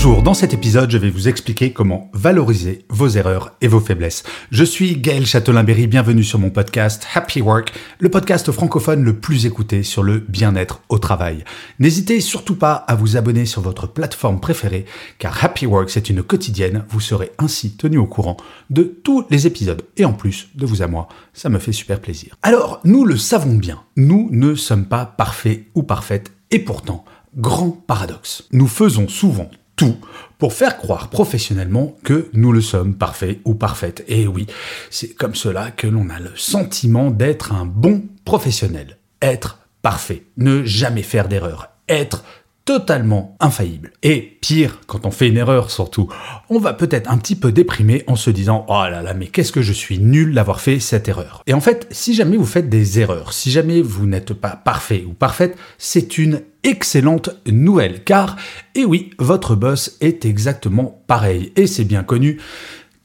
Bonjour, dans cet épisode, je vais vous expliquer comment valoriser vos erreurs et vos faiblesses. Je suis Gaël Châtelain-Berry, bienvenue sur mon podcast Happy Work, le podcast francophone le plus écouté sur le bien-être au travail. N'hésitez surtout pas à vous abonner sur votre plateforme préférée, car Happy Work, c'est une quotidienne, vous serez ainsi tenu au courant de tous les épisodes. Et en plus, de vous à moi, ça me fait super plaisir. Alors, nous le savons bien, nous ne sommes pas parfaits ou parfaites, et pourtant, grand paradoxe, nous faisons souvent tout pour faire croire professionnellement que nous le sommes parfaits ou parfaites. Et oui, c'est comme cela que l'on a le sentiment d'être un bon professionnel. Être parfait, ne jamais faire d'erreur, être totalement infaillible. Et pire, quand on fait une erreur surtout, on va peut-être un petit peu déprimé en se disant « Oh là là, mais qu'est-ce que je suis nul d'avoir fait cette erreur ». Et en fait, si jamais vous faites des erreurs, si jamais vous n'êtes pas parfait ou parfaite, c'est une excellente nouvelle, car, et oui, votre boss est exactement pareil, et c'est bien connu,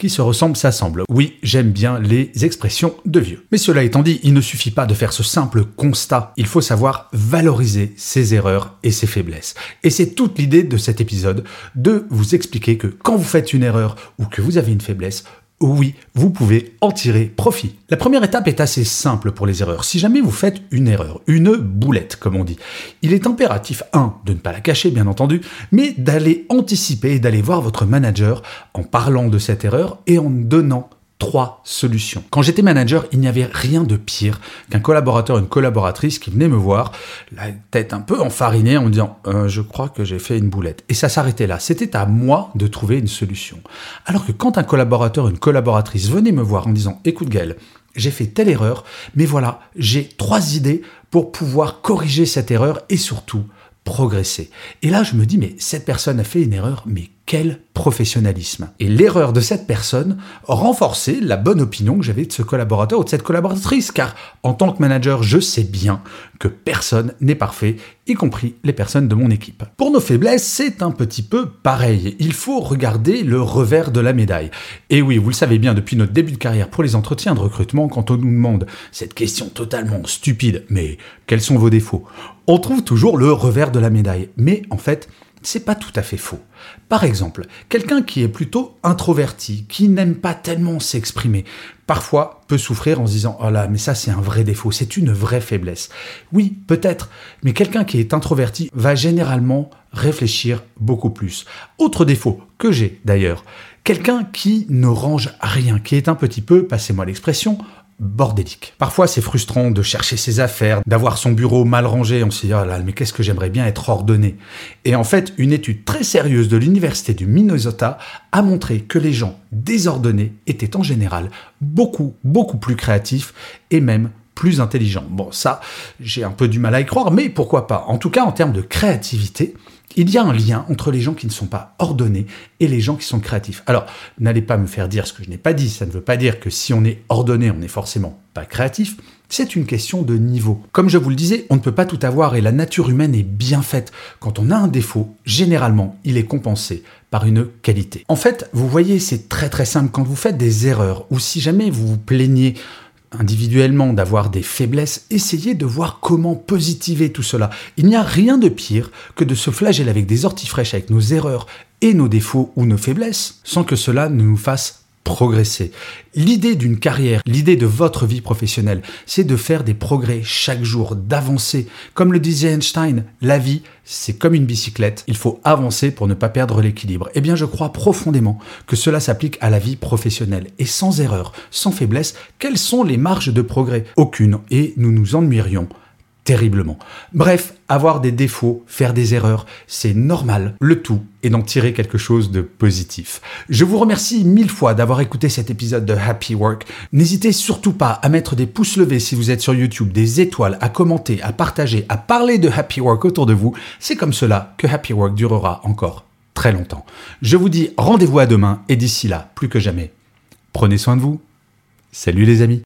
se ressemble s'assemble. Oui, j'aime bien les expressions de vieux. Mais cela étant dit, il ne suffit pas de faire ce simple constat, il faut savoir valoriser ses erreurs et ses faiblesses. Et c'est toute l'idée de cet épisode, de vous expliquer que quand vous faites une erreur ou que vous avez une faiblesse, oui, vous pouvez en tirer profit. La première étape est assez simple pour les erreurs. Si jamais vous faites une erreur, une boulette comme on dit, il est impératif, un, de ne pas la cacher bien entendu, mais d'aller anticiper et d'aller voir votre manager en parlant de cette erreur et en donnant trois solutions. Quand j'étais manager, il n'y avait rien de pire qu'un collaborateur, une collaboratrice qui venait me voir, la tête un peu enfarinée, en me disant euh, Je crois que j'ai fait une boulette. Et ça s'arrêtait là. C'était à moi de trouver une solution. Alors que quand un collaborateur, une collaboratrice venait me voir en disant Écoute Gaël, j'ai fait telle erreur, mais voilà, j'ai trois idées pour pouvoir corriger cette erreur et surtout progresser. Et là, je me dis, mais cette personne a fait une erreur, mais quel professionnalisme. Et l'erreur de cette personne renforçait la bonne opinion que j'avais de ce collaborateur ou de cette collaboratrice, car en tant que manager, je sais bien que personne n'est parfait, y compris les personnes de mon équipe. Pour nos faiblesses, c'est un petit peu pareil. Il faut regarder le revers de la médaille. Et oui, vous le savez bien depuis notre début de carrière pour les entretiens de recrutement, quand on nous demande cette question totalement stupide, mais quels sont vos défauts? On trouve toujours le revers de la médaille. Mais en fait, c'est pas tout à fait faux. Par exemple, quelqu'un qui est plutôt introverti, qui n'aime pas tellement s'exprimer, parfois peut souffrir en se disant Oh là, mais ça c'est un vrai défaut, c'est une vraie faiblesse. Oui, peut-être, mais quelqu'un qui est introverti va généralement réfléchir beaucoup plus. Autre défaut que j'ai d'ailleurs, quelqu'un qui ne range rien, qui est un petit peu, passez-moi l'expression, bordélique. Parfois, c'est frustrant de chercher ses affaires, d'avoir son bureau mal rangé. On se dit, oh là, mais qu'est-ce que j'aimerais bien être ordonné. Et en fait, une étude très sérieuse de l'Université du Minnesota a montré que les gens désordonnés étaient en général beaucoup, beaucoup plus créatifs et même plus intelligents. Bon, ça, j'ai un peu du mal à y croire, mais pourquoi pas. En tout cas, en termes de créativité, il y a un lien entre les gens qui ne sont pas ordonnés et les gens qui sont créatifs. Alors, n'allez pas me faire dire ce que je n'ai pas dit. Ça ne veut pas dire que si on est ordonné, on n'est forcément pas créatif. C'est une question de niveau. Comme je vous le disais, on ne peut pas tout avoir et la nature humaine est bien faite. Quand on a un défaut, généralement, il est compensé par une qualité. En fait, vous voyez, c'est très très simple. Quand vous faites des erreurs ou si jamais vous vous plaignez individuellement d'avoir des faiblesses, essayez de voir comment positiver tout cela. Il n'y a rien de pire que de se flageller avec des orties fraîches avec nos erreurs et nos défauts ou nos faiblesses sans que cela ne nous fasse progresser. L'idée d'une carrière, l'idée de votre vie professionnelle, c'est de faire des progrès chaque jour, d'avancer. Comme le disait Einstein, la vie, c'est comme une bicyclette, il faut avancer pour ne pas perdre l'équilibre. Eh bien, je crois profondément que cela s'applique à la vie professionnelle. Et sans erreur, sans faiblesse, quelles sont les marges de progrès? Aucune, et nous nous ennuierions terriblement. Bref, avoir des défauts, faire des erreurs, c'est normal. Le tout est d'en tirer quelque chose de positif. Je vous remercie mille fois d'avoir écouté cet épisode de Happy Work. N'hésitez surtout pas à mettre des pouces levés si vous êtes sur YouTube, des étoiles, à commenter, à partager, à parler de Happy Work autour de vous. C'est comme cela que Happy Work durera encore très longtemps. Je vous dis rendez-vous à demain et d'ici là, plus que jamais, prenez soin de vous. Salut les amis